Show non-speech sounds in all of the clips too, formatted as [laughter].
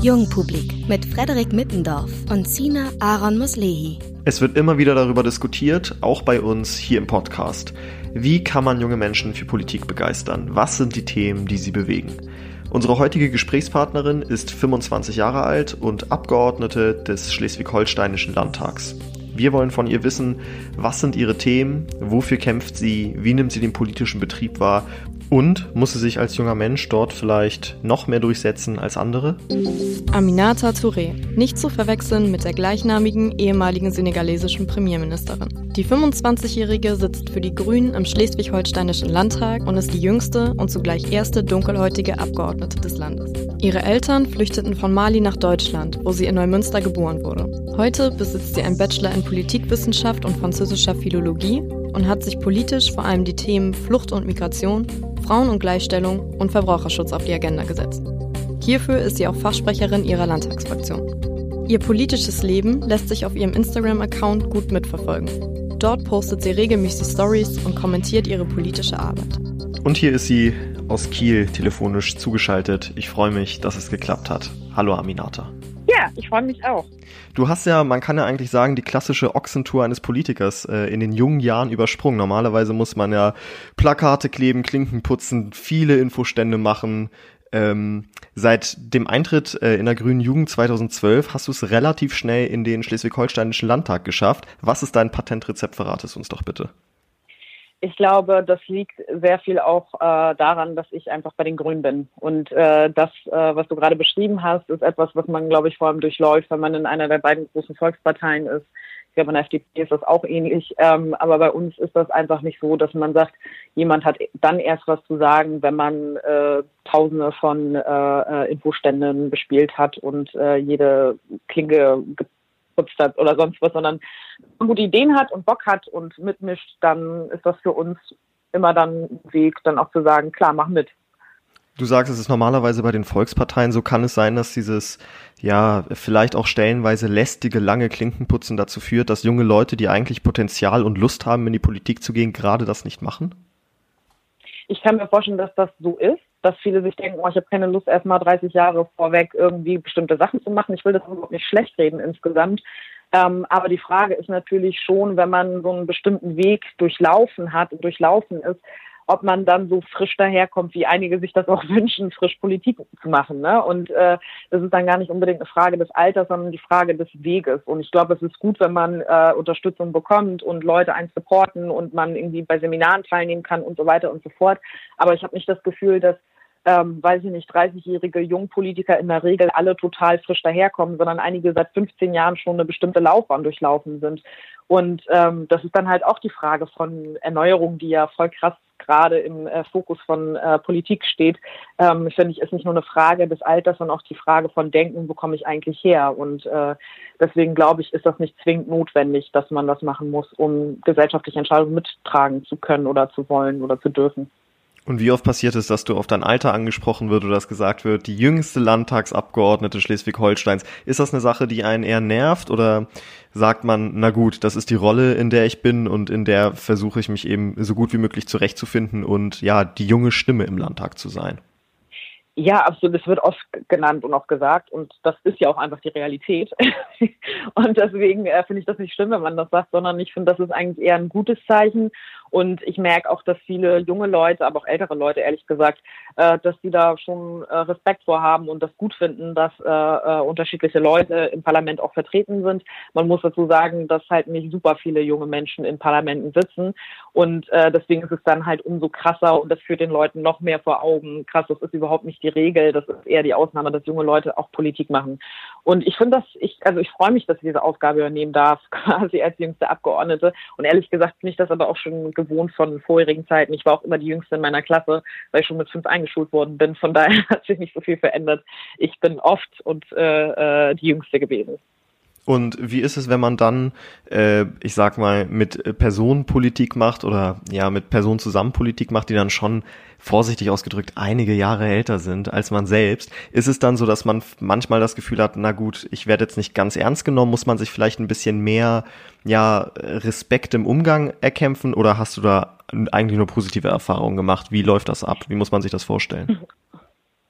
Jungpublik mit Frederik Mittendorf und Sina Aaron Muslehi. Es wird immer wieder darüber diskutiert, auch bei uns hier im Podcast. Wie kann man junge Menschen für Politik begeistern? Was sind die Themen, die sie bewegen? Unsere heutige Gesprächspartnerin ist 25 Jahre alt und Abgeordnete des Schleswig-Holsteinischen Landtags. Wir wollen von ihr wissen, was sind ihre Themen, wofür kämpft sie, wie nimmt sie den politischen Betrieb wahr und muss sie sich als junger Mensch dort vielleicht noch mehr durchsetzen als andere? Aminata Touré, nicht zu verwechseln mit der gleichnamigen ehemaligen senegalesischen Premierministerin. Die 25-Jährige sitzt für die Grünen im Schleswig-Holsteinischen Landtag und ist die jüngste und zugleich erste dunkelhäutige Abgeordnete des Landes. Ihre Eltern flüchteten von Mali nach Deutschland, wo sie in Neumünster geboren wurde. Heute besitzt sie einen Bachelor in Politikwissenschaft und französischer Philologie und hat sich politisch vor allem die Themen Flucht und Migration, Frauen- und Gleichstellung und Verbraucherschutz auf die Agenda gesetzt. Hierfür ist sie auch Fachsprecherin ihrer Landtagsfraktion. Ihr politisches Leben lässt sich auf ihrem Instagram-Account gut mitverfolgen. Dort postet sie regelmäßig Stories und kommentiert ihre politische Arbeit. Und hier ist sie aus Kiel telefonisch zugeschaltet. Ich freue mich, dass es geklappt hat. Hallo Aminata. Ja, ich freue mich auch. Du hast ja, man kann ja eigentlich sagen, die klassische Ochsentour eines Politikers äh, in den jungen Jahren übersprungen. Normalerweise muss man ja Plakate kleben, Klinken putzen, viele Infostände machen. Ähm, seit dem Eintritt äh, in der Grünen Jugend 2012 hast du es relativ schnell in den Schleswig-Holsteinischen Landtag geschafft. Was ist dein Patentrezept? Verrate es uns doch bitte ich glaube, das liegt sehr viel auch äh, daran, dass ich einfach bei den Grünen bin. Und äh, das, äh, was du gerade beschrieben hast, ist etwas, was man, glaube ich, vor allem durchläuft, wenn man in einer der beiden großen Volksparteien ist. Ich glaube, in der FDP ist das auch ähnlich. Ähm, aber bei uns ist das einfach nicht so, dass man sagt, jemand hat dann erst was zu sagen, wenn man äh, Tausende von äh, äh Infoständen bespielt hat und äh, jede Klinge hat oder sonst was, sondern gute Ideen hat und Bock hat und mitmischt, dann ist das für uns immer dann ein Weg, dann auch zu sagen, klar, mach mit. Du sagst, es ist normalerweise bei den Volksparteien so, kann es sein, dass dieses, ja, vielleicht auch stellenweise lästige, lange Klinkenputzen dazu führt, dass junge Leute, die eigentlich Potenzial und Lust haben, in die Politik zu gehen, gerade das nicht machen? Ich kann mir vorstellen, dass das so ist dass viele sich denken, oh, ich habe keine Lust, erstmal 30 Jahre vorweg irgendwie bestimmte Sachen zu machen. Ich will das überhaupt nicht schlecht reden insgesamt. Ähm, aber die Frage ist natürlich schon, wenn man so einen bestimmten Weg durchlaufen hat und durchlaufen ist, ob man dann so frisch daherkommt, wie einige sich das auch [laughs] wünschen, frisch Politik zu machen. Ne? Und äh, das ist dann gar nicht unbedingt eine Frage des Alters, sondern die Frage des Weges. Und ich glaube, es ist gut, wenn man äh, Unterstützung bekommt und Leute einen supporten und man irgendwie bei Seminaren teilnehmen kann und so weiter und so fort. Aber ich habe nicht das Gefühl, dass ähm, weiß ich nicht, 30-jährige Jungpolitiker in der Regel alle total frisch daherkommen, sondern einige seit 15 Jahren schon eine bestimmte Laufbahn durchlaufen sind. Und ähm, das ist dann halt auch die Frage von Erneuerung, die ja voll krass gerade im äh, Fokus von äh, Politik steht. Ähm, finde ich, ist nicht nur eine Frage des Alters, sondern auch die Frage von Denken, wo komme ich eigentlich her? Und äh, deswegen glaube ich, ist das nicht zwingend notwendig, dass man das machen muss, um gesellschaftliche Entscheidungen mittragen zu können oder zu wollen oder zu dürfen. Und wie oft passiert es, dass du auf dein Alter angesprochen wird oder dass gesagt wird, die jüngste Landtagsabgeordnete Schleswig-Holsteins? Ist das eine Sache, die einen eher nervt oder sagt man, na gut, das ist die Rolle, in der ich bin und in der versuche ich mich eben so gut wie möglich zurechtzufinden und ja, die junge Stimme im Landtag zu sein? Ja, absolut. Es wird oft genannt und auch gesagt und das ist ja auch einfach die Realität. [laughs] und deswegen äh, finde ich das nicht schlimm, wenn man das sagt, sondern ich finde, das ist eigentlich eher ein gutes Zeichen und ich merke auch, dass viele junge Leute, aber auch ältere Leute, ehrlich gesagt, äh, dass die da schon äh, Respekt vor haben und das gut finden, dass äh, äh, unterschiedliche Leute im Parlament auch vertreten sind. Man muss dazu sagen, dass halt nicht super viele junge Menschen in Parlamenten sitzen. Und äh, deswegen ist es dann halt umso krasser und das führt den Leuten noch mehr vor Augen. Krass, das ist überhaupt nicht die Regel, das ist eher die Ausnahme, dass junge Leute auch Politik machen. Und ich finde das, ich, also ich freue mich, dass ich diese Aufgabe übernehmen darf, [laughs] quasi als jüngste Abgeordnete. Und ehrlich gesagt finde ich das aber auch schon gewohnt von vorherigen Zeiten. Ich war auch immer die Jüngste in meiner Klasse, weil ich schon mit fünf eingeschult worden bin. Von [laughs] daher hat sich nicht so viel verändert. Ich bin oft und äh, äh, die Jüngste gewesen. Und wie ist es, wenn man dann, äh, ich sag mal, mit Personenpolitik macht oder ja, mit Personen zusammen Politik macht, die dann schon vorsichtig ausgedrückt einige Jahre älter sind als man selbst? Ist es dann so, dass man manchmal das Gefühl hat, na gut, ich werde jetzt nicht ganz ernst genommen, muss man sich vielleicht ein bisschen mehr, ja, Respekt im Umgang erkämpfen oder hast du da eigentlich nur positive Erfahrungen gemacht? Wie läuft das ab? Wie muss man sich das vorstellen? [laughs]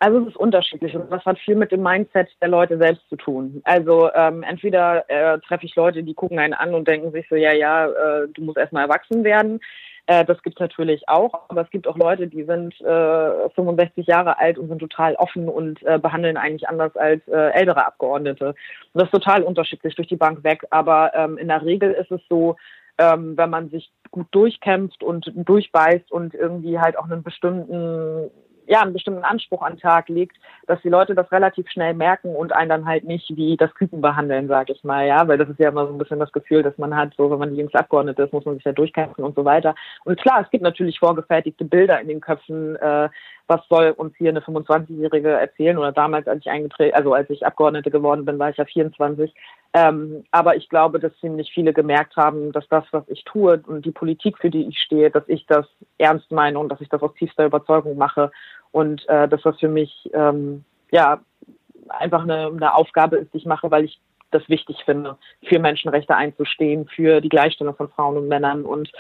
Also es ist unterschiedlich und das hat viel mit dem Mindset der Leute selbst zu tun. Also ähm, entweder äh, treffe ich Leute, die gucken einen an und denken sich so, ja, ja, äh, du musst erstmal erwachsen werden. Äh, das gibt es natürlich auch, aber es gibt auch Leute, die sind äh, 65 Jahre alt und sind total offen und äh, behandeln eigentlich anders als äh, ältere Abgeordnete. Und das ist total unterschiedlich durch die Bank weg, aber ähm, in der Regel ist es so, ähm, wenn man sich gut durchkämpft und durchbeißt und irgendwie halt auch einen bestimmten ja, einen bestimmten Anspruch an den Tag legt, dass die Leute das relativ schnell merken und einen dann halt nicht wie das Küken behandeln, sage ich mal, ja, weil das ist ja immer so ein bisschen das Gefühl, dass man hat, so wenn man die jüngste Abgeordnete ist, muss man sich ja durchkämpfen und so weiter. Und klar, es gibt natürlich vorgefertigte Bilder in den Köpfen, äh, was soll uns hier eine 25-Jährige erzählen oder damals, als ich eingetreten, also als ich Abgeordnete geworden bin, war ich ja 24. Ähm, aber ich glaube, dass ziemlich viele gemerkt haben, dass das, was ich tue und die Politik, für die ich stehe, dass ich das ernst meine und dass ich das aus tiefster Überzeugung mache und äh, das für mich ähm, ja einfach eine, eine Aufgabe ist, die ich mache, weil ich das wichtig finde, für Menschenrechte einzustehen, für die Gleichstellung von Frauen und Männern. Und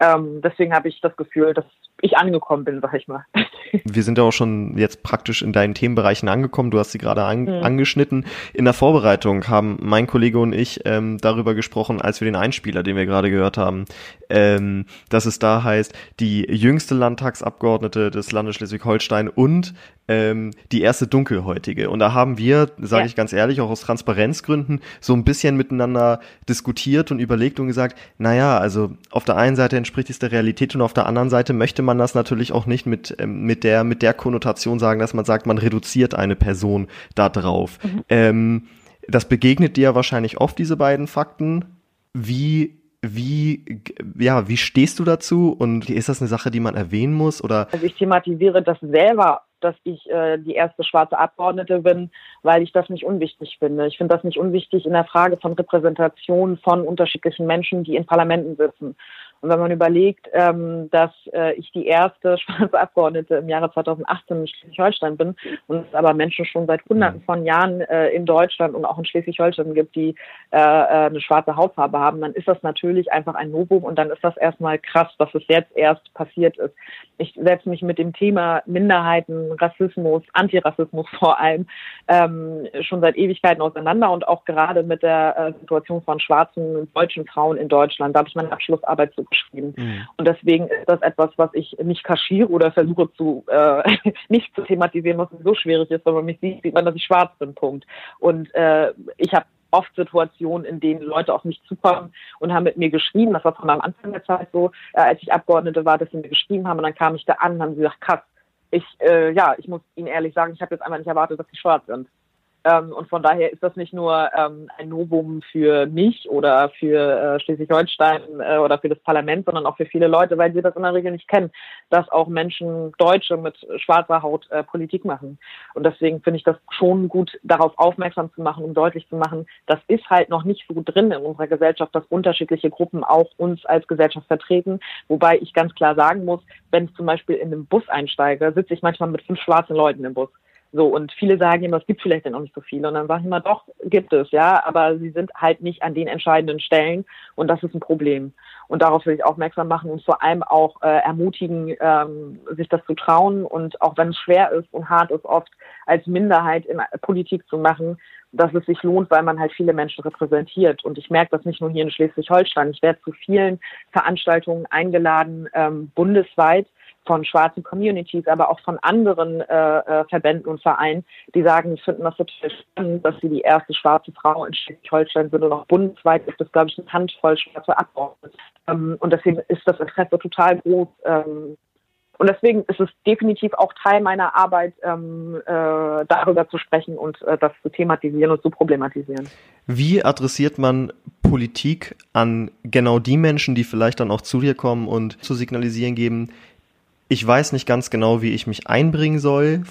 ähm, deswegen habe ich das Gefühl, dass ich angekommen bin, sag ich mal. [laughs] Wir sind ja auch schon jetzt praktisch in deinen Themenbereichen angekommen. Du hast sie gerade an, mhm. angeschnitten. In der Vorbereitung haben mein Kollege und ich ähm, darüber gesprochen, als wir den Einspieler, den wir gerade gehört haben, ähm, dass es da heißt, die jüngste Landtagsabgeordnete des Landes Schleswig-Holstein und ähm, die erste Dunkelhäutige. Und da haben wir, sage ja. ich ganz ehrlich, auch aus Transparenzgründen so ein bisschen miteinander diskutiert und überlegt und gesagt, naja, also auf der einen Seite entspricht es der Realität und auf der anderen Seite möchte man das natürlich auch nicht mit, ähm, mit, der, mit der Konnotation sagen, dass man sagt, man reduziert eine Person da drauf. Mhm. Ähm, das begegnet dir wahrscheinlich oft, diese beiden Fakten. Wie wie, ja, wie stehst du dazu und ist das eine Sache, die man erwähnen muss oder? Also ich thematisiere das selber dass ich äh, die erste schwarze Abgeordnete bin, weil ich das nicht unwichtig finde. Ich finde das nicht unwichtig in der Frage von Repräsentation von unterschiedlichen Menschen, die in Parlamenten sitzen. Und wenn man überlegt, ähm, dass äh, ich die erste [laughs] schwarze Abgeordnete im Jahre 2018 in Schleswig-Holstein bin und es aber Menschen schon seit hunderten von Jahren äh, in Deutschland und auch in Schleswig-Holstein gibt, die äh, äh, eine schwarze Hautfarbe haben, dann ist das natürlich einfach ein Novum und dann ist das erstmal krass, dass es jetzt erst passiert ist. Ich setze mich mit dem Thema Minderheiten, Rassismus, Antirassismus [laughs] vor allem ähm, schon seit Ewigkeiten auseinander und auch gerade mit der äh, Situation von schwarzen deutschen Frauen in Deutschland. Da habe ich meine Abschlussarbeit zu geschrieben. Mhm. Und deswegen ist das etwas, was ich nicht kaschiere oder versuche zu äh, [laughs] nicht zu thematisieren, was so schwierig ist, wenn man mich sieht, sieht man, dass ich schwarz bin. Punkt. Und äh, ich habe oft Situationen, in denen Leute auf mich zukommen und haben mit mir geschrieben. Das war von am Anfang der Zeit so, äh, als ich Abgeordnete war, dass sie mir geschrieben haben und dann kam ich da an und haben sie gesagt, krass, ich, äh, ja, ich muss Ihnen ehrlich sagen, ich habe jetzt einmal nicht erwartet, dass Sie schwarz sind. Ähm, und von daher ist das nicht nur ähm, ein Novum für mich oder für äh, Schleswig-Holstein äh, oder für das Parlament, sondern auch für viele Leute, weil sie das in der Regel nicht kennen, dass auch Menschen, Deutsche mit schwarzer Haut äh, Politik machen. Und deswegen finde ich das schon gut, darauf aufmerksam zu machen, um deutlich zu machen, das ist halt noch nicht so drin in unserer Gesellschaft, dass unterschiedliche Gruppen auch uns als Gesellschaft vertreten. Wobei ich ganz klar sagen muss, wenn ich zum Beispiel in einem Bus einsteige, sitze ich manchmal mit fünf schwarzen Leuten im Bus. So, und viele sagen immer, es gibt vielleicht dann auch nicht so viele. Und dann sage ich immer, doch, gibt es, ja, aber sie sind halt nicht an den entscheidenden Stellen und das ist ein Problem. Und darauf will ich aufmerksam machen und vor allem auch äh, ermutigen, ähm, sich das zu trauen und auch wenn es schwer ist und hart ist, oft als Minderheit in Politik zu machen, dass es sich lohnt, weil man halt viele Menschen repräsentiert. Und ich merke das nicht nur hier in Schleswig-Holstein. Ich werde zu vielen Veranstaltungen eingeladen, ähm, bundesweit, von schwarzen Communities, aber auch von anderen äh, äh, Verbänden und Vereinen, die sagen, wir finden das total spannend, dass sie die erste schwarze Frau in Schleswig-Holstein sind und auch bundesweit ist das, glaube ich, eine Handvoll schwarze Abgeordnete. Ähm, und deswegen ist das Interesse total groß. Ähm, und deswegen ist es definitiv auch Teil meiner Arbeit, ähm, äh, darüber zu sprechen und äh, das zu thematisieren und zu problematisieren. Wie adressiert man Politik an genau die Menschen, die vielleicht dann auch zu dir kommen und zu signalisieren geben, ich weiß nicht ganz genau, wie ich mich einbringen soll,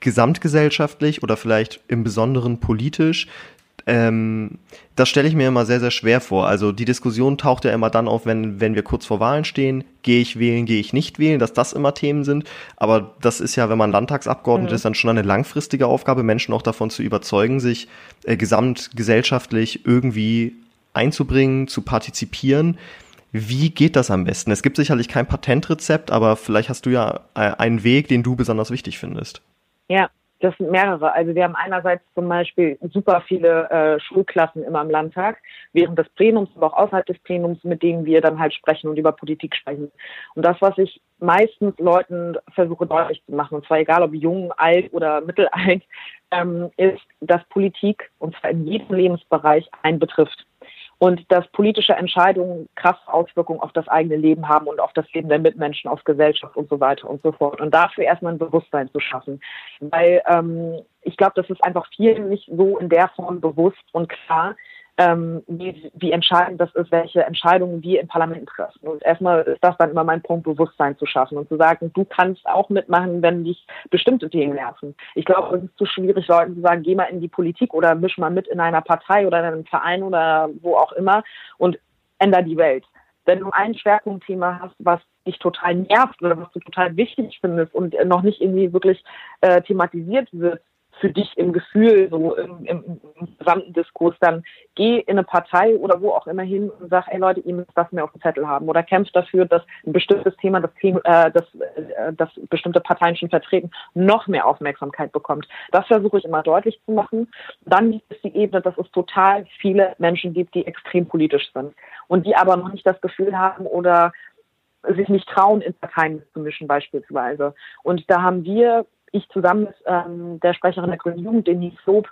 gesamtgesellschaftlich oder vielleicht im Besonderen politisch. Ähm, das stelle ich mir immer sehr, sehr schwer vor. Also die Diskussion taucht ja immer dann auf, wenn, wenn wir kurz vor Wahlen stehen. Gehe ich wählen, gehe ich nicht wählen, dass das immer Themen sind. Aber das ist ja, wenn man Landtagsabgeordneter mhm. ist, dann schon eine langfristige Aufgabe, Menschen auch davon zu überzeugen, sich äh, gesamtgesellschaftlich irgendwie einzubringen, zu partizipieren. Wie geht das am besten? Es gibt sicherlich kein Patentrezept, aber vielleicht hast du ja äh, einen Weg, den du besonders wichtig findest. Ja, das sind mehrere. Also wir haben einerseits zum Beispiel super viele äh, Schulklassen immer im Landtag, während des Plenums, aber auch außerhalb des Plenums, mit denen wir dann halt sprechen und über Politik sprechen. Und das, was ich meistens Leuten versuche deutlich zu machen, und zwar egal ob jung, alt oder [laughs] mittelalt, ähm, ist, dass Politik, und zwar in jedem Lebensbereich, einen betrifft und dass politische Entscheidungen krasse Auswirkungen auf das eigene Leben haben und auf das Leben der Mitmenschen, auf Gesellschaft und so weiter und so fort. Und dafür erstmal ein Bewusstsein zu schaffen. Weil ähm, ich glaube, das ist einfach vielen nicht so in der Form bewusst und klar, ähm, wie, wie entscheidend das ist, welche Entscheidungen wir im Parlament treffen. Und erstmal ist das dann immer mein Punkt, Bewusstsein zu schaffen und zu sagen, du kannst auch mitmachen, wenn dich bestimmte Themen nerven. Ich glaube, es ist zu schwierig, Leuten zu sagen, geh mal in die Politik oder misch mal mit in einer Partei oder in einem Verein oder wo auch immer und änder die Welt. Wenn du ein Schwerpunktthema hast, was dich total nervt oder was du total wichtig findest und noch nicht irgendwie wirklich äh, thematisiert wird, für dich im Gefühl, so im, im, im, gesamten Diskurs, dann geh in eine Partei oder wo auch immer hin und sag, ey Leute, ihr müsst das mehr auf dem Zettel haben oder kämpft dafür, dass ein bestimmtes Thema, das, äh, das, äh, das bestimmte Parteien schon vertreten, noch mehr Aufmerksamkeit bekommt. Das versuche ich immer deutlich zu machen. Dann gibt es die Ebene, dass es total viele Menschen gibt, die extrem politisch sind und die aber noch nicht das Gefühl haben oder sich nicht trauen, in Parteien zu mischen beispielsweise. Und da haben wir ich zusammen mit ähm, der Sprecherin der Grünen Jugend, Denise Lob,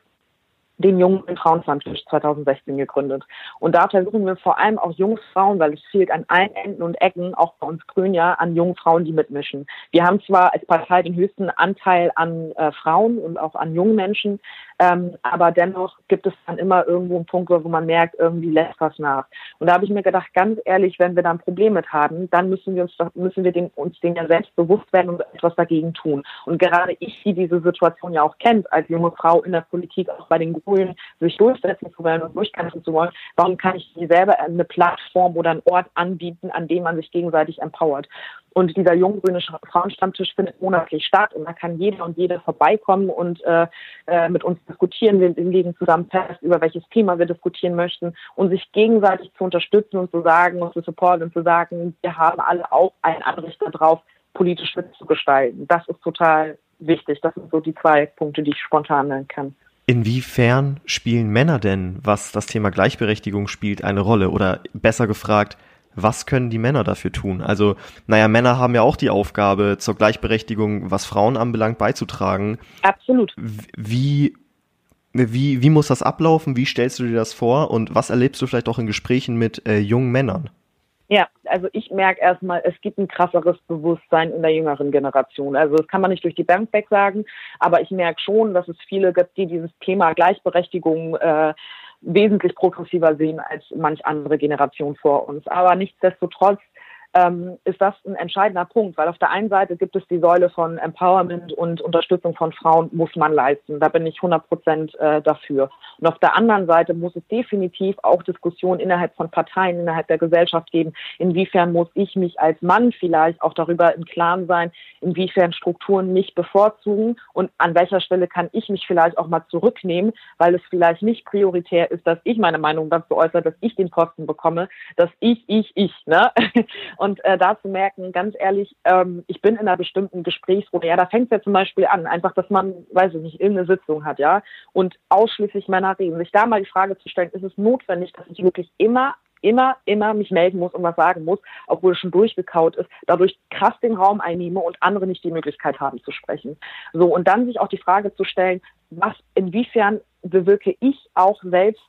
den Jungen Frauenstammtisch 2016 gegründet. Und da versuchen wir vor allem auch Jungfrauen, weil es fehlt an allen Enden und Ecken, auch bei uns Grün ja, an jungen Frauen, die mitmischen. Wir haben zwar als Partei den höchsten Anteil an äh, Frauen und auch an jungen Menschen, ähm, aber dennoch gibt es dann immer irgendwo einen Punkt, wo man merkt, irgendwie lässt was nach. Und da habe ich mir gedacht, ganz ehrlich, wenn wir da ein Problem mit haben, dann müssen wir uns müssen wir den, uns den ja selbst bewusst werden und etwas dagegen tun. Und gerade ich, die diese Situation ja auch kennt, als junge Frau in der Politik, auch bei den Grünen, sich durchsetzen zu wollen und durchkämpfen zu wollen, warum kann ich nie selber eine Plattform oder einen Ort anbieten, an dem man sich gegenseitig empowert? Und dieser junggrüne Frauenstammtisch findet monatlich statt und da kann jeder und jede vorbeikommen und äh, äh, mit uns diskutieren. Wir legen zusammen fest, über welches Thema wir diskutieren möchten und sich gegenseitig zu unterstützen und zu sagen und zu supporten und zu sagen, wir haben alle auch ein Anrecht darauf, politisch mitzugestalten. Das ist total wichtig. Das sind so die zwei Punkte, die ich spontan nennen kann. Inwiefern spielen Männer denn, was das Thema Gleichberechtigung spielt, eine Rolle? Oder besser gefragt, was können die Männer dafür tun? Also, naja, Männer haben ja auch die Aufgabe, zur Gleichberechtigung, was Frauen anbelangt, beizutragen. Absolut. Wie, wie, wie muss das ablaufen? Wie stellst du dir das vor? Und was erlebst du vielleicht auch in Gesprächen mit äh, jungen Männern? Ja, also ich merke erstmal, es gibt ein krasseres Bewusstsein in der jüngeren Generation. Also das kann man nicht durch die Bank weg sagen, aber ich merke schon, dass es viele gibt, die dieses Thema Gleichberechtigung äh, wesentlich progressiver sehen als manch andere Generation vor uns. Aber nichtsdestotrotz ähm, ist das ein entscheidender Punkt, weil auf der einen Seite gibt es die Säule von Empowerment und Unterstützung von Frauen muss man leisten. Da bin ich 100 Prozent äh, dafür. Und auf der anderen Seite muss es definitiv auch Diskussionen innerhalb von Parteien, innerhalb der Gesellschaft geben. Inwiefern muss ich mich als Mann vielleicht auch darüber im Klaren sein, inwiefern Strukturen mich bevorzugen und an welcher Stelle kann ich mich vielleicht auch mal zurücknehmen, weil es vielleicht nicht prioritär ist, dass ich meine Meinung dazu äußere, dass ich den Posten bekomme, dass ich, ich, ich, ne? Und äh, da zu merken, ganz ehrlich, ähm, ich bin in einer bestimmten Gesprächsrunde. Ja, da fängt es ja zum Beispiel an, einfach, dass man, weiß ich nicht, irgendeine Sitzung hat, ja, und ausschließlich Männer reden. Sich da mal die Frage zu stellen, ist es notwendig, dass ich wirklich immer immer, immer mich melden muss und was sagen muss, obwohl es schon durchgekaut ist, dadurch krass den Raum einnehme und andere nicht die Möglichkeit haben zu sprechen. So, und dann sich auch die Frage zu stellen, was, inwiefern bewirke ich auch selbst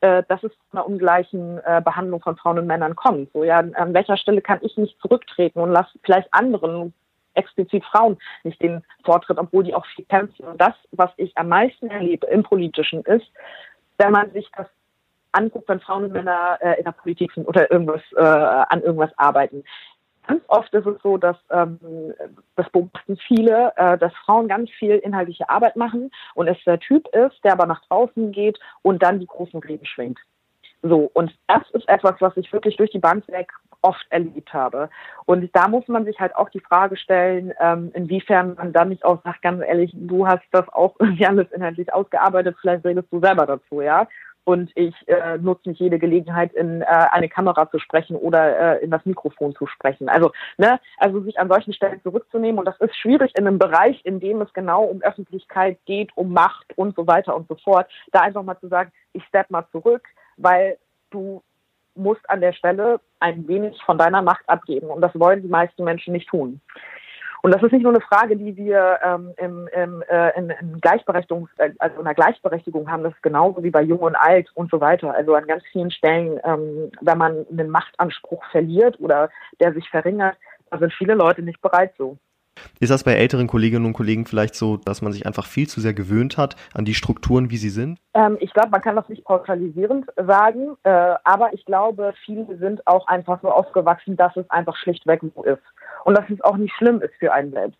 äh, dass es zu einer ungleichen äh, Behandlung von Frauen und Männern kommt. So, ja, an welcher Stelle kann ich nicht zurücktreten und lasse vielleicht anderen, explizit Frauen, nicht den Vortritt, obwohl die auch viel kämpfen. Und das, was ich am meisten erlebe im Politischen, ist, wenn man sich das anguckt, wenn Frauen und Männer äh, in der Politik sind oder irgendwas äh, an irgendwas arbeiten ganz oft ist es so, dass ähm, das beobachten viele, äh, dass Frauen ganz viel inhaltliche Arbeit machen und es der Typ ist, der aber nach draußen geht und dann die großen Reden schwingt. So, und das ist etwas, was ich wirklich durch die Bank weg oft erlebt habe. Und da muss man sich halt auch die Frage stellen, ähm, inwiefern man dann nicht auch sagt, ganz ehrlich, du hast das auch [laughs] irgendwie alles inhaltlich ausgearbeitet, vielleicht redest du selber dazu, ja und ich äh, nutze nicht jede Gelegenheit, in äh, eine Kamera zu sprechen oder äh, in das Mikrofon zu sprechen. Also, ne, also sich an solchen Stellen zurückzunehmen und das ist schwierig in einem Bereich, in dem es genau um Öffentlichkeit geht, um Macht und so weiter und so fort, da einfach mal zu sagen, ich step mal zurück, weil du musst an der Stelle ein wenig von deiner Macht abgeben und das wollen die meisten Menschen nicht tun. Und das ist nicht nur eine Frage, die wir ähm, im, im, äh, in, in Gleichberechtigung, äh, also in der Gleichberechtigung haben, das ist genauso wie bei Jung und Alt und so weiter. Also an ganz vielen Stellen, ähm, wenn man einen Machtanspruch verliert oder der sich verringert, da sind viele Leute nicht bereit so. Ist das bei älteren Kolleginnen und Kollegen vielleicht so, dass man sich einfach viel zu sehr gewöhnt hat an die Strukturen, wie sie sind? Ähm, ich glaube, man kann das nicht pauschalisierend sagen, äh, aber ich glaube, viele sind auch einfach so aufgewachsen, dass es einfach schlichtweg so ist und dass es auch nicht schlimm ist für einen selbst.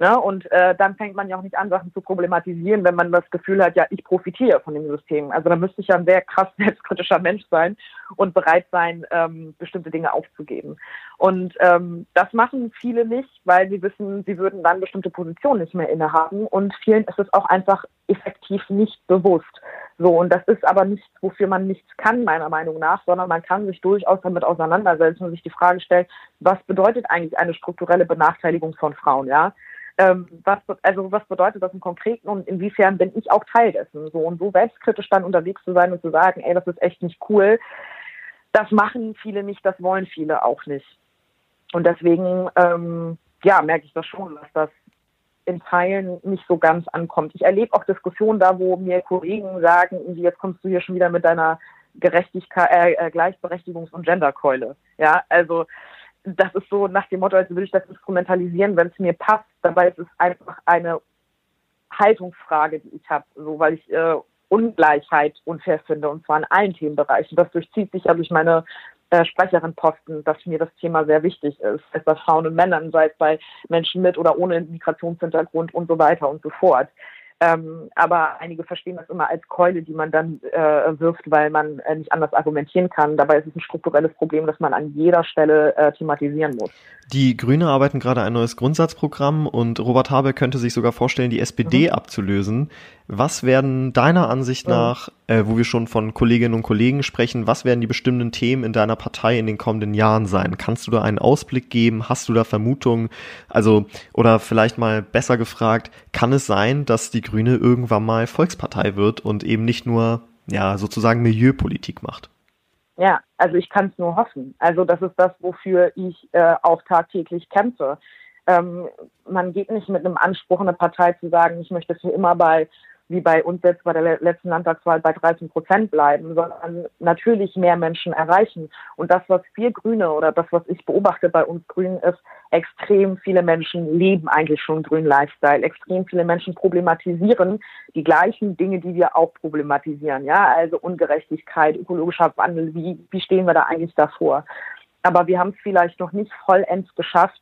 Ne? Und äh, dann fängt man ja auch nicht an, Sachen zu problematisieren, wenn man das Gefühl hat, ja, ich profitiere von dem System. Also da müsste ich ja ein sehr krass [laughs] selbstkritischer Mensch sein und bereit sein, ähm, bestimmte Dinge aufzugeben. Und ähm, das machen viele nicht, weil sie wissen, sie würden dann bestimmte Positionen nicht mehr innehaben. Und vielen ist es auch einfach effektiv nicht bewusst. So, und das ist aber nichts, wofür man nichts kann, meiner Meinung nach, sondern man kann sich durchaus damit auseinandersetzen und sich die Frage stellen, was bedeutet eigentlich eine strukturelle Benachteiligung von Frauen, ja? Ähm, was, also was bedeutet das im Konkreten und inwiefern bin ich auch Teil dessen? So und so selbstkritisch dann unterwegs zu sein und zu sagen, ey, das ist echt nicht cool, das machen viele nicht, das wollen viele auch nicht. Und deswegen, ähm, ja, merke ich das schon, dass das in Teilen nicht so ganz ankommt. Ich erlebe auch Diskussionen da, wo mir Kollegen sagen, jetzt kommst du hier schon wieder mit deiner Gerechtigkeit, äh, äh Gleichberechtigungs- und Genderkeule. Ja, also das ist so nach dem Motto, als würde ich das instrumentalisieren, wenn es mir passt. Dabei ist es einfach eine Haltungsfrage, die ich habe, so weil ich äh, Ungleichheit unfair finde und zwar in allen Themenbereichen. Das durchzieht sich ja durch meine äh, Sprecherin-Posten, dass mir das Thema sehr wichtig ist, sei es bei Frauen und Männern, sei es bei Menschen mit oder ohne Migrationshintergrund und so weiter und so fort. Ähm, aber einige verstehen das immer als Keule, die man dann äh, wirft, weil man äh, nicht anders argumentieren kann. Dabei ist es ein strukturelles Problem, das man an jeder Stelle äh, thematisieren muss. Die Grüne arbeiten gerade ein neues Grundsatzprogramm und Robert Habeck könnte sich sogar vorstellen, die SPD mhm. abzulösen. Was werden deiner Ansicht nach, äh, wo wir schon von Kolleginnen und Kollegen sprechen, was werden die bestimmten Themen in deiner Partei in den kommenden Jahren sein? Kannst du da einen Ausblick geben? Hast du da Vermutungen? Also, oder vielleicht mal besser gefragt, kann es sein, dass die Grüne irgendwann mal Volkspartei wird und eben nicht nur, ja, sozusagen Milieupolitik macht? Ja, also ich kann es nur hoffen. Also das ist das, wofür ich äh, auch tagtäglich kämpfe. Ähm, man geht nicht mit einem Anspruch, eine Partei zu sagen, ich möchte für immer bei wie bei uns jetzt bei der letzten Landtagswahl bei 13 Prozent bleiben, sondern natürlich mehr Menschen erreichen. Und das, was wir Grüne oder das, was ich beobachte bei uns Grünen, ist, extrem viele Menschen leben eigentlich schon grünen Lifestyle. Extrem viele Menschen problematisieren die gleichen Dinge, die wir auch problematisieren. Ja, also Ungerechtigkeit, ökologischer Wandel. Wie, wie stehen wir da eigentlich davor? Aber wir haben es vielleicht noch nicht vollends geschafft,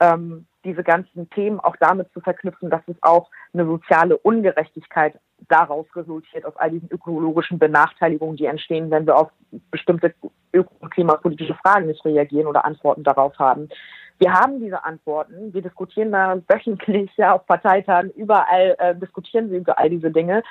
ähm, diese ganzen Themen auch damit zu verknüpfen, dass es auch eine soziale Ungerechtigkeit daraus resultiert, aus all diesen ökologischen Benachteiligungen, die entstehen, wenn wir auf bestimmte öko- und klimapolitische Fragen nicht reagieren oder Antworten darauf haben. Wir haben diese Antworten. Wir diskutieren da wöchentlich ja auf Parteitagen. Überall äh, diskutieren wir über all diese Dinge.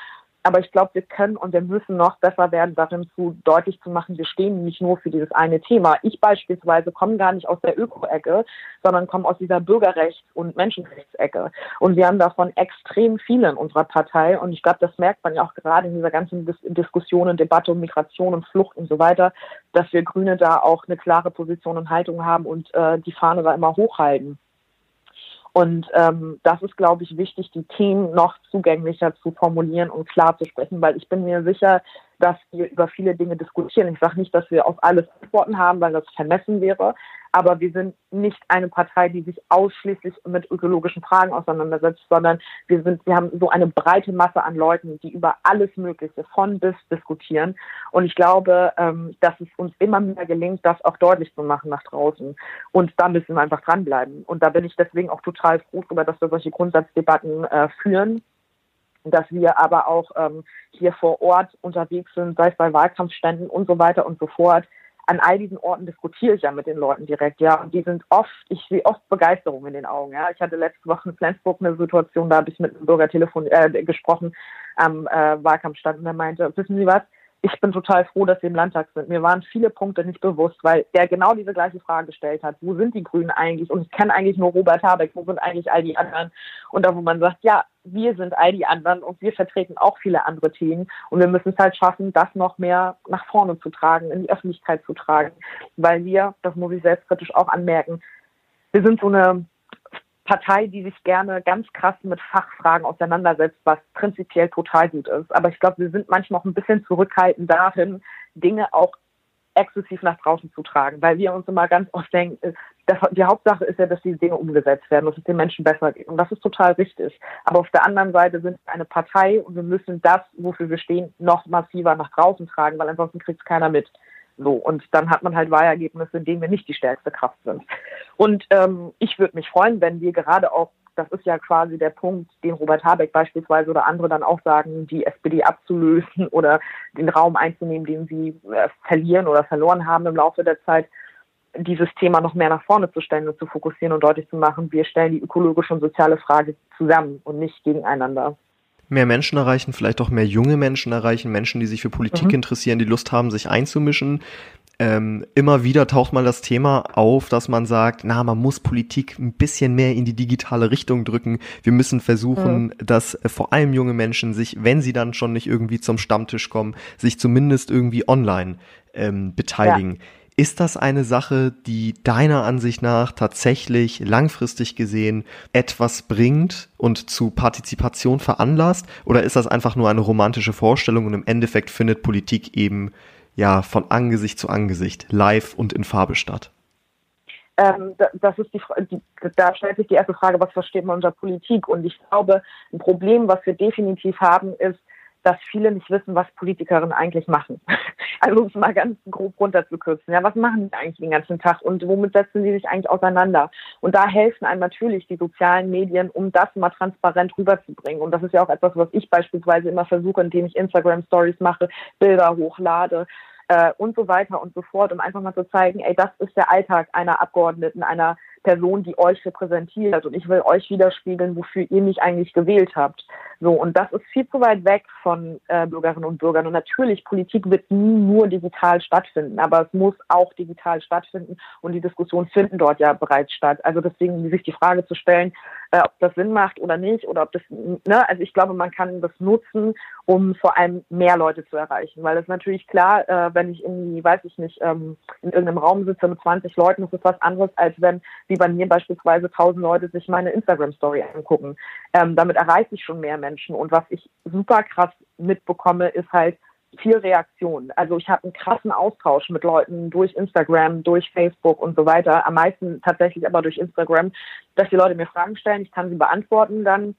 Aber ich glaube, wir können und wir müssen noch besser werden, darin zu deutlich zu machen, wir stehen nicht nur für dieses eine Thema. Ich beispielsweise komme gar nicht aus der Öko-Ecke, sondern komme aus dieser Bürgerrechts- und Menschenrechtsecke. Und wir haben davon extrem viele in unserer Partei. Und ich glaube, das merkt man ja auch gerade in dieser ganzen Dis Diskussion und Debatte um Migration und Flucht und so weiter, dass wir Grüne da auch eine klare Position und Haltung haben und äh, die Fahne da immer hochhalten. Und ähm, das ist, glaube ich, wichtig, die Themen noch zugänglicher zu formulieren und klar zu sprechen, weil ich bin mir sicher, dass wir über viele Dinge diskutieren. Ich sage nicht, dass wir auf alles Antworten haben, weil das vermessen wäre, aber wir sind nicht eine Partei, die sich ausschließlich mit ökologischen Fragen auseinandersetzt, sondern wir sind, wir haben so eine breite Masse an Leuten, die über alles Mögliche von bis diskutieren. Und ich glaube, ähm, dass es uns immer mehr gelingt, das auch deutlich zu machen nach draußen. Und da müssen wir einfach dranbleiben. Und da bin ich deswegen auch total froh darüber, dass wir solche Grundsatzdebatten äh, führen dass wir aber auch ähm, hier vor Ort unterwegs sind, sei es bei Wahlkampfständen und so weiter und so fort, an all diesen Orten diskutiere ich ja mit den Leuten direkt, ja. Und die sind oft, ich sehe oft Begeisterung in den Augen, ja. Ich hatte letzte Woche in Flensburg eine Situation, da habe ich mit einem Bürger telefon äh, gesprochen am äh, Wahlkampfstand und der meinte, wissen Sie was, ich bin total froh, dass Sie im Landtag sind. Mir waren viele Punkte nicht bewusst, weil der genau diese gleiche Frage gestellt hat. Wo sind die Grünen eigentlich? Und ich kenne eigentlich nur Robert Habeck. Wo sind eigentlich all die anderen? Und da, wo man sagt, ja, wir sind all die anderen und wir vertreten auch viele andere Themen. Und wir müssen es halt schaffen, das noch mehr nach vorne zu tragen, in die Öffentlichkeit zu tragen. Weil wir, das muss ich selbstkritisch auch anmerken, wir sind so eine Partei, die sich gerne ganz krass mit Fachfragen auseinandersetzt, was prinzipiell total gut ist. Aber ich glaube, wir sind manchmal auch ein bisschen zurückhaltend darin, Dinge auch exzessiv nach draußen zu tragen, weil wir uns immer ganz oft denken, äh, die Hauptsache ist ja, dass die Dinge umgesetzt werden, dass es den Menschen besser geht. Und das ist total richtig. Aber auf der anderen Seite sind wir eine Partei und wir müssen das, wofür wir stehen, noch massiver nach draußen tragen, weil ansonsten kriegt es keiner mit. So, und dann hat man halt Wahlergebnisse, in denen wir nicht die stärkste Kraft sind. Und ähm, ich würde mich freuen, wenn wir gerade auch, das ist ja quasi der Punkt, den Robert Habeck beispielsweise oder andere dann auch sagen, die SPD abzulösen [laughs] oder den Raum einzunehmen, den sie äh, verlieren oder verloren haben im Laufe der Zeit, dieses Thema noch mehr nach vorne zu stellen und zu fokussieren und deutlich zu machen, wir stellen die ökologische und soziale Frage zusammen und nicht gegeneinander mehr Menschen erreichen, vielleicht auch mehr junge Menschen erreichen, Menschen, die sich für Politik mhm. interessieren, die Lust haben, sich einzumischen. Ähm, immer wieder taucht mal das Thema auf, dass man sagt, na, man muss Politik ein bisschen mehr in die digitale Richtung drücken. Wir müssen versuchen, mhm. dass äh, vor allem junge Menschen sich, wenn sie dann schon nicht irgendwie zum Stammtisch kommen, sich zumindest irgendwie online ähm, beteiligen. Ja. Ist das eine Sache, die deiner Ansicht nach tatsächlich langfristig gesehen etwas bringt und zu Partizipation veranlasst? Oder ist das einfach nur eine romantische Vorstellung und im Endeffekt findet Politik eben ja von Angesicht zu Angesicht, live und in Farbe statt? Ähm, das ist die, die, da stellt sich die erste Frage, was versteht man unter Politik? Und ich glaube, ein Problem, was wir definitiv haben, ist, dass viele nicht wissen, was Politikerinnen eigentlich machen. [laughs] Also um es mal ganz grob runterzukürzen. Ja, was machen die eigentlich den ganzen Tag und womit setzen sie sich eigentlich auseinander? Und da helfen einem natürlich die sozialen Medien, um das mal transparent rüberzubringen. Und das ist ja auch etwas, was ich beispielsweise immer versuche, indem ich Instagram Stories mache, Bilder hochlade, äh, und so weiter und so fort, um einfach mal zu zeigen, ey, das ist der Alltag einer Abgeordneten, einer Person, die euch repräsentiert und ich will euch widerspiegeln, wofür ihr mich eigentlich gewählt habt. So, und das ist viel zu weit weg von äh, Bürgerinnen und Bürgern. Und natürlich, Politik wird nie nur digital stattfinden, aber es muss auch digital stattfinden und die Diskussionen finden dort ja bereits statt. Also deswegen sich die Frage zu stellen, äh, ob das Sinn macht oder nicht oder ob das, ne, also ich glaube, man kann das nutzen, um vor allem mehr Leute zu erreichen, weil es natürlich klar, äh, wenn ich irgendwie, weiß ich nicht, ähm, in irgendeinem Raum sitze mit 20 Leuten, ist das was anderes, als wenn, wie bei mir beispielsweise, 1000 Leute sich meine Instagram-Story angucken. Ähm, damit erreiche ich schon mehr Menschen und was ich super krass mitbekomme, ist halt, viel Reaktion. Also ich habe einen krassen Austausch mit Leuten durch Instagram, durch Facebook und so weiter. Am meisten tatsächlich aber durch Instagram, dass die Leute mir Fragen stellen, ich kann sie beantworten dann.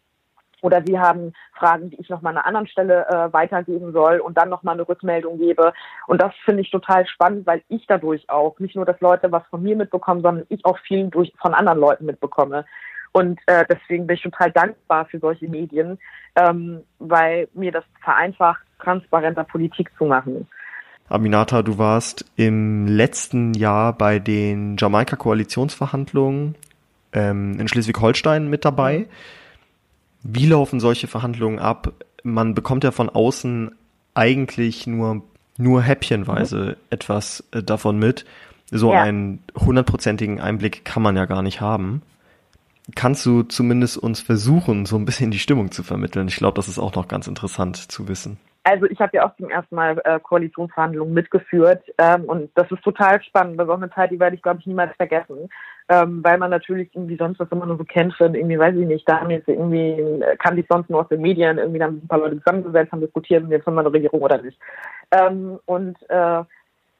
Oder sie haben Fragen, die ich nochmal an einer anderen Stelle äh, weitergeben soll und dann nochmal eine Rückmeldung gebe. Und das finde ich total spannend, weil ich dadurch auch nicht nur, dass Leute was von mir mitbekommen, sondern ich auch viel durch, von anderen Leuten mitbekomme. Und äh, deswegen bin ich total dankbar für solche Medien, ähm, weil mir das vereinfacht, transparenter Politik zu machen. Aminata, du warst im letzten Jahr bei den Jamaika-Koalitionsverhandlungen ähm, in Schleswig-Holstein mit dabei. Wie laufen solche Verhandlungen ab? Man bekommt ja von außen eigentlich nur, nur häppchenweise mhm. etwas äh, davon mit. So ja. einen hundertprozentigen Einblick kann man ja gar nicht haben kannst du zumindest uns versuchen, so ein bisschen die Stimmung zu vermitteln? Ich glaube, das ist auch noch ganz interessant zu wissen. Also ich habe ja auch zum ersten Mal äh, Koalitionsverhandlungen mitgeführt ähm, und das ist total spannend. Das ist auch eine Zeit, die werde ich, glaube ich, niemals vergessen, ähm, weil man natürlich irgendwie sonst was immer nur so kennt von irgendwie, weiß ich nicht, da haben jetzt irgendwie, kann ich sonst nur aus den Medien, irgendwie dann ein paar Leute zusammengesetzt, haben diskutiert, und jetzt haben wir eine Regierung oder nicht. Ähm, und äh,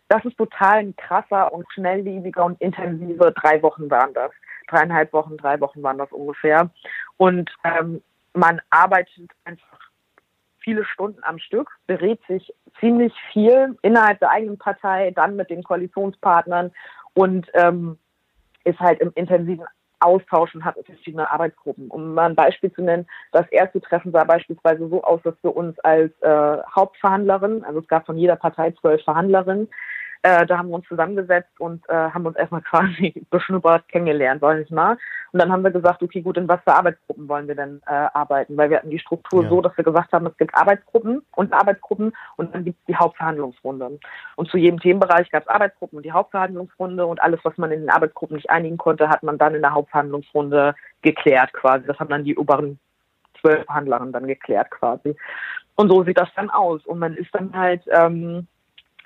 das ist total ein krasser und schnelllebiger und intensive drei Wochen waren das. Dreieinhalb Wochen, drei Wochen waren das ungefähr. Und ähm, man arbeitet einfach viele Stunden am Stück, berät sich ziemlich viel innerhalb der eigenen Partei, dann mit den Koalitionspartnern und ähm, ist halt im intensiven Austausch und hat verschiedene Arbeitsgruppen. Um mal ein Beispiel zu nennen, das erste Treffen sah beispielsweise so aus, dass wir uns als äh, Hauptverhandlerin, also es gab von jeder Partei zwölf Verhandlerinnen, äh, da haben wir uns zusammengesetzt und äh, haben uns erstmal [laughs] quasi beschnuppert kennengelernt, sag ich mal. Und dann haben wir gesagt, okay, gut, in was für Arbeitsgruppen wollen wir denn äh, arbeiten? Weil wir hatten die Struktur ja. so, dass wir gesagt haben, es gibt Arbeitsgruppen und Arbeitsgruppen und dann gibt es die Hauptverhandlungsrunde. Und zu jedem Themenbereich gab es Arbeitsgruppen und die Hauptverhandlungsrunde und alles, was man in den Arbeitsgruppen nicht einigen konnte, hat man dann in der Hauptverhandlungsrunde geklärt quasi. Das haben dann die oberen zwölf Verhandlerinnen dann geklärt quasi. Und so sieht das dann aus. Und man ist dann halt ähm,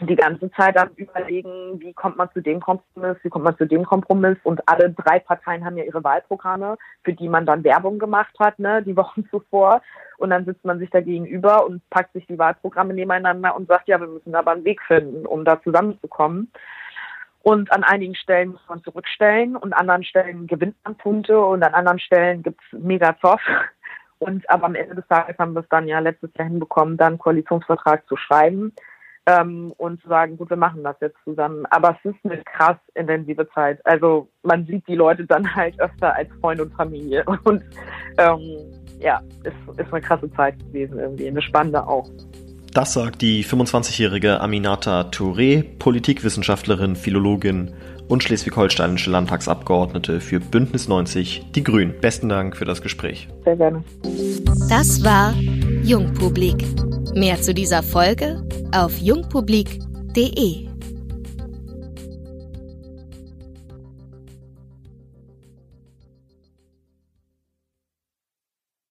die ganze Zeit am überlegen, wie kommt man zu dem Kompromiss, wie kommt man zu dem Kompromiss und alle drei Parteien haben ja ihre Wahlprogramme, für die man dann Werbung gemacht hat, ne, die Wochen [laughs] zuvor und dann sitzt man sich da gegenüber und packt sich die Wahlprogramme nebeneinander und sagt, ja, wir müssen aber einen Weg finden, um da zusammenzukommen. Und an einigen Stellen muss man zurückstellen und an anderen Stellen gewinnt man Punkte und an anderen Stellen gibt's mega Zoff. [laughs] Und aber am Ende des Tages haben wir es dann ja letztes Jahr hinbekommen, dann einen Koalitionsvertrag zu schreiben ähm, und zu sagen, gut, wir machen das jetzt zusammen. Aber es ist eine krass intensive Zeit. Also man sieht die Leute dann halt öfter als Freund und Familie. [laughs] Und ähm, ja, ist, ist eine krasse Zeit gewesen irgendwie, eine spannende auch. Das sagt die 25-jährige Aminata Touré, Politikwissenschaftlerin, Philologin und schleswig-holsteinische Landtagsabgeordnete für Bündnis 90, die Grünen. Besten Dank für das Gespräch. Sehr gerne. Das war Jungpublik. Mehr zu dieser Folge auf jungpublik.de.